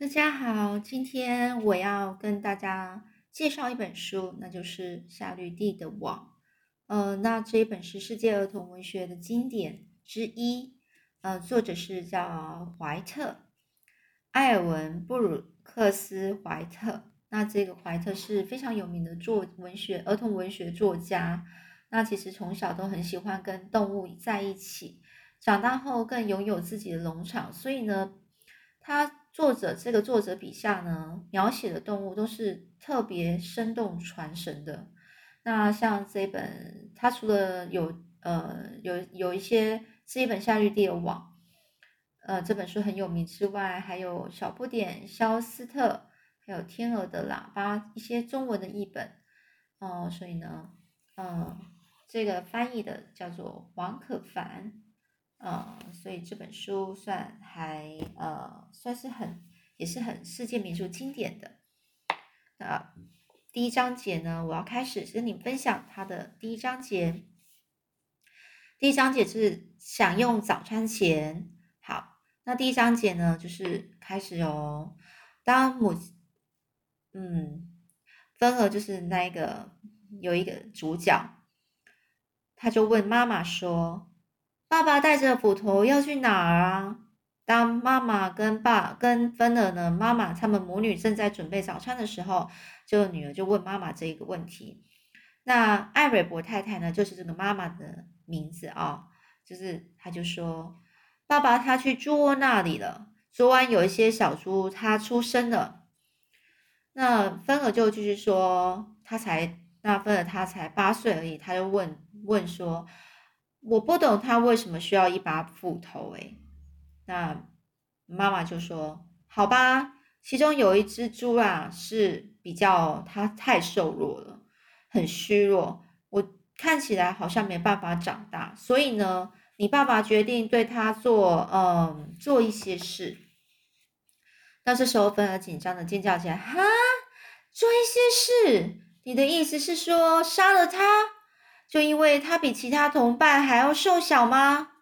大家好，今天我要跟大家介绍一本书，那就是夏绿蒂的网。呃，那这一本是世界儿童文学的经典之一。呃，作者是叫怀特，埃尔文·布鲁克斯·怀特。那这个怀特是非常有名的作文学儿童文学作家。那其实从小都很喜欢跟动物在一起，长大后更拥有自己的农场，所以呢，他。作者这个作者笔下呢，描写的动物都是特别生动传神的。那像这本，它除了有呃有有一些是一本夏绿蒂的网，呃这本书很有名之外，还有小不点、肖斯特，还有天鹅的喇叭一些中文的译本哦。所以呢，嗯，这个翻译的叫做王可凡。呃，所以这本书算还呃算是很也是很世界名著经典的。那第一章节呢，我要开始跟你分享它的第一章节。第一章节是享用早餐前。好，那第一章节呢，就是开始哦。当母嗯，芬儿就是那一个有一个主角，他就问妈妈说。爸爸带着斧头要去哪儿啊？当妈妈跟爸跟芬儿呢，妈妈他们母女正在准备早餐的时候，就女儿就问妈妈这一个问题。那艾瑞博太太呢，就是这个妈妈的名字啊，就是她就说，爸爸他去猪窝那里了，昨晚有一些小猪它出生了。那芬儿就继续说，他才那芬儿他才八岁而已，他就问问说。我不懂他为什么需要一把斧头诶，那妈妈就说：“好吧，其中有一只猪啊是比较，它太瘦弱了，很虚弱，我看起来好像没办法长大，所以呢，你爸爸决定对他做，嗯，做一些事。”那这时候芬儿紧张的尖叫起来：“哈，做一些事？你的意思是说杀了他？”就因为他比其他同伴还要瘦小吗？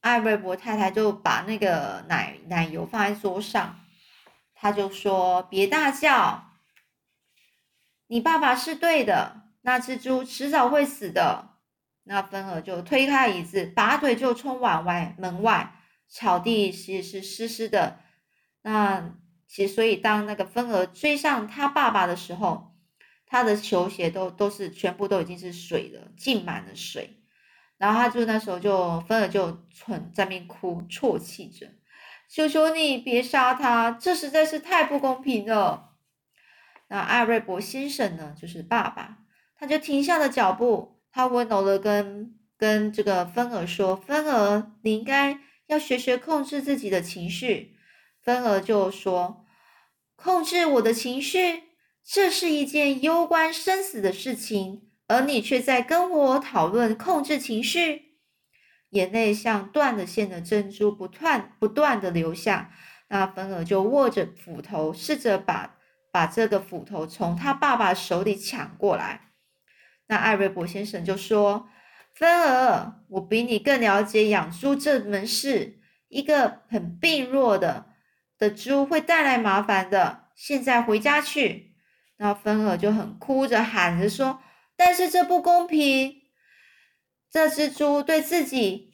艾瑞博太太就把那个奶奶油放在桌上，他就说：“别大叫，你爸爸是对的，那只猪迟早会死的。”那芬儿就推开椅子，拔腿就冲往外门外，草地其实是湿湿的。那其实所以当那个芬儿追上他爸爸的时候。他的球鞋都都是全部都已经是水了，浸满了水，然后他就那时候就芬儿就蠢在面哭，啜泣着，求求你别杀他，这实在是太不公平了。那艾瑞博先生呢，就是爸爸，他就停下了脚步，他温柔的跟跟这个芬儿说：“芬儿，你应该要学学控制自己的情绪。”芬儿就说：“控制我的情绪。”这是一件攸关生死的事情，而你却在跟我讨论控制情绪。眼泪像断了线的珍珠，不断不断的流下。那芬儿就握着斧头，试着把把这个斧头从他爸爸手里抢过来。那艾瑞博先生就说：“芬儿，我比你更了解养猪这门事。一个很病弱的的猪会带来麻烦的。现在回家去。”那芬儿就很哭着喊着说：“但是这不公平！这只猪对自己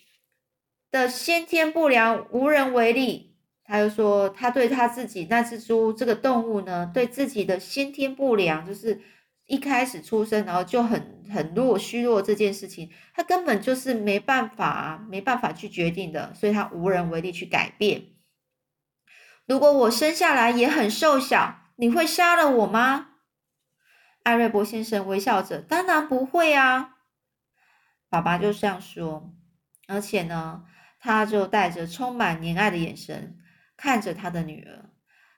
的先天不良无人为力。”他又说：“他对他自己那只猪这个动物呢，对自己的先天不良，就是一开始出生然后就很很弱虚弱这件事情，他根本就是没办法没办法去决定的，所以他无人为力去改变。如果我生下来也很瘦小，你会杀了我吗？”艾瑞博先生微笑着：“当然不会啊。”爸爸就这样说，而且呢，他就带着充满怜爱的眼神看着他的女儿。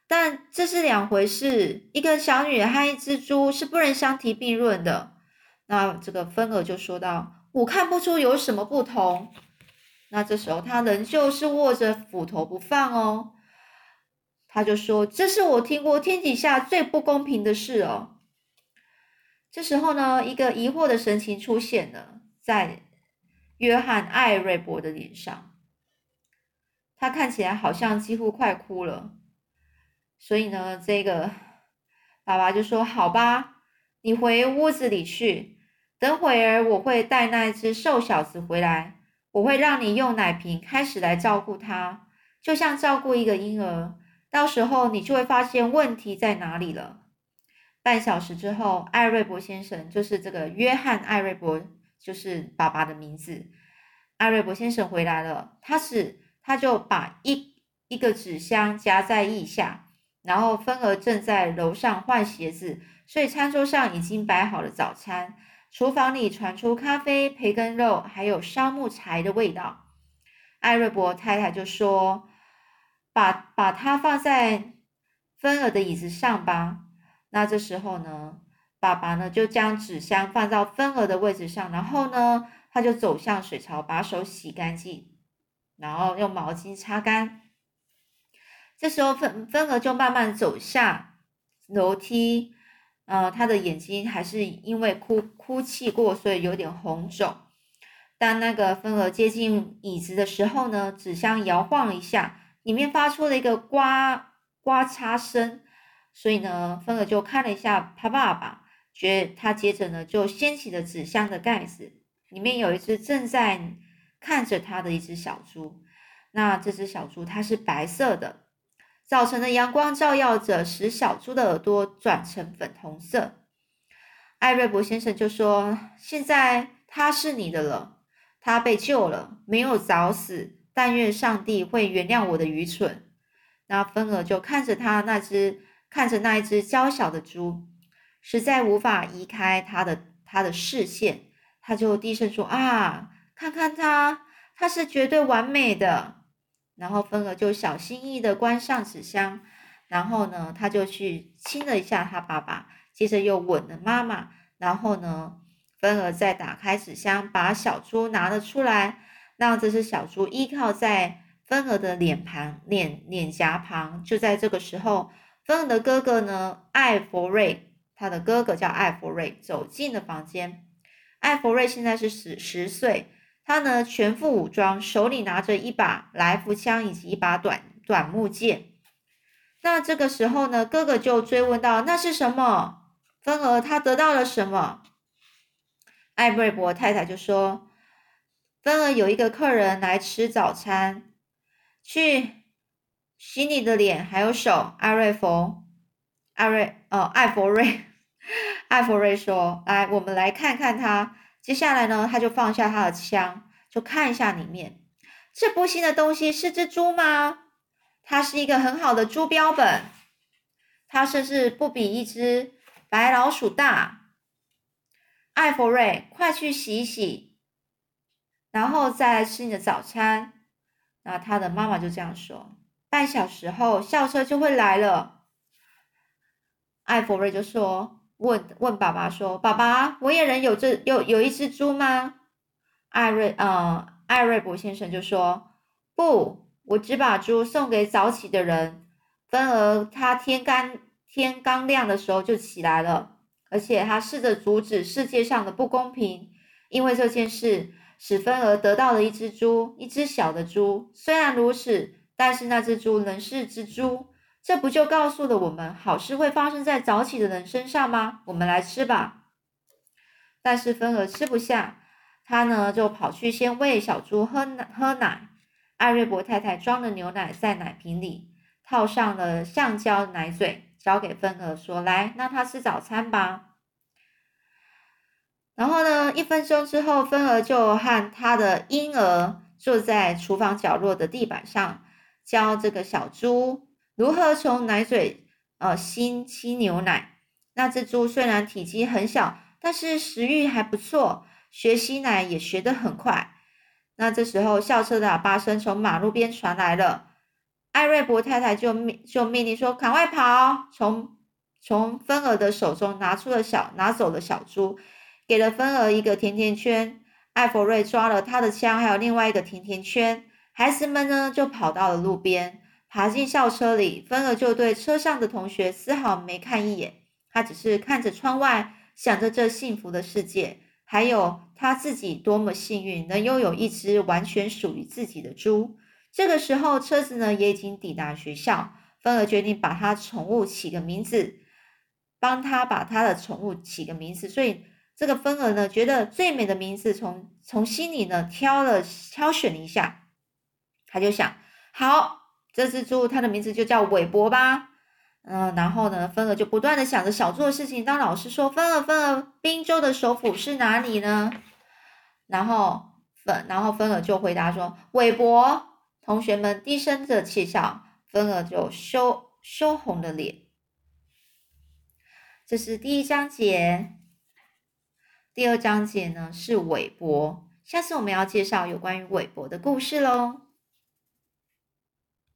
但这是两回事，一个小女孩和一只猪是不能相提并论的。那这个芬儿就说道：“我看不出有什么不同。”那这时候他仍旧是握着斧头不放哦。他就说：“这是我听过天底下最不公平的事哦。”这时候呢，一个疑惑的神情出现了在约翰·艾瑞博的脸上，他看起来好像几乎快哭了。所以呢，这个爸爸就说：“好吧，你回屋子里去，等会儿我会带那只瘦小子回来，我会让你用奶瓶开始来照顾他，就像照顾一个婴儿。到时候你就会发现问题在哪里了。”半小时之后，艾瑞博先生就是这个约翰·艾瑞博，就是爸爸的名字。艾瑞博先生回来了，他是他就把一一个纸箱夹在腋下，然后芬儿正在楼上换鞋子，所以餐桌上已经摆好了早餐。厨房里传出咖啡、培根肉还有烧木柴的味道。艾瑞博太太就说：“把把它放在芬儿的椅子上吧。”那这时候呢，爸爸呢就将纸箱放到芬儿的位置上，然后呢，他就走向水槽，把手洗干净，然后用毛巾擦干。这时候芬芬儿就慢慢走下楼梯，呃，他的眼睛还是因为哭哭泣过，所以有点红肿。当那个芬儿接近椅子的时候呢，纸箱摇晃一下，里面发出了一个刮刮擦声。所以呢，芬儿就看了一下他爸爸，觉他接着呢就掀起了纸箱的盖子，里面有一只正在看着他的一只小猪。那这只小猪它是白色的，早晨的阳光照耀着，使小猪的耳朵转成粉红色。艾瑞博先生就说：“现在它是你的了，它被救了，没有早死。但愿上帝会原谅我的愚蠢。”那芬儿就看着他那只。看着那一只娇小的猪，实在无法移开他的他的视线，他就低声说：“啊，看看它，它是绝对完美的。”然后芬儿就小心翼翼的关上纸箱，然后呢，他就去亲了一下他爸爸，接着又吻了妈妈。然后呢，芬儿再打开纸箱，把小猪拿了出来，让这只小猪依靠在芬儿的脸庞脸脸颊旁。就在这个时候。芬儿的哥哥呢？艾弗瑞，他的哥哥叫艾弗瑞，走进了房间。艾弗瑞现在是十十岁，他呢全副武装，手里拿着一把来福枪以及一把短短木剑。那这个时候呢，哥哥就追问道：“那是什么？芬儿他得到了什么？”艾瑞伯太太就说：“芬儿有一个客人来吃早餐，去。”洗你的脸还有手，艾瑞佛，艾瑞，哦，艾佛瑞，艾佛瑞说：“来，我们来看看他。”接下来呢，他就放下他的枪，就看一下里面。这不新的东西是只猪吗？它是一个很好的猪标本，它甚至不比一只白老鼠大。艾佛瑞，快去洗一洗，然后再来吃你的早餐。那他的妈妈就这样说。半小时后，校车就会来了。艾弗瑞就说：“问问爸爸说，爸爸，我也能有这有有一只猪吗？”艾瑞，呃，艾瑞博先生就说：“不，我只把猪送给早起的人。芬儿他天刚天刚亮的时候就起来了，而且他试着阻止世界上的不公平，因为这件事使芬儿得到了一只猪，一只小的猪。虽然如此。”但是那只猪仍是只猪，这不就告诉了我们好事会发生在早起的人身上吗？我们来吃吧。但是芬儿吃不下，他呢就跑去先喂小猪喝奶喝奶。艾瑞博太太装了牛奶在奶瓶里，套上了橡胶奶嘴，交给芬儿说：“来，让他吃早餐吧。”然后呢，一分钟之后，芬儿就和他的婴儿坐在厨房角落的地板上。教这个小猪如何从奶嘴呃吸吸牛奶。那只猪虽然体积很小，但是食欲还不错，学吸奶也学得很快。那这时候校车的喇叭声从马路边传来了，艾瑞博太太就命就命令说：“赶快跑！”从从芬儿的手中拿出了小拿走了小猪，给了芬儿一个甜甜圈。艾弗瑞抓了他的枪，还有另外一个甜甜圈。孩子们呢，就跑到了路边，爬进校车里。芬儿就对车上的同学丝毫没看一眼，他只是看着窗外，想着这幸福的世界，还有他自己多么幸运，能拥有一只完全属于自己的猪。这个时候，车子呢也已经抵达学校，芬儿决定把他宠物起个名字，帮他把他的宠物起个名字。所以这个芬儿呢，觉得最美的名字，从从心里呢挑了挑选了一下，他就想，好，这只猪它的名字就叫韦伯吧。嗯，然后呢，芬儿就不断的想着小猪的事情。当老师说芬儿，芬儿，滨州的首府是哪里呢？然后芬，然后芬儿就回答说韦伯。同学们低声的窃笑，芬儿就羞羞红了脸。这是第一章节。第二章节呢是韦伯，下次我们要介绍有关于韦伯的故事喽。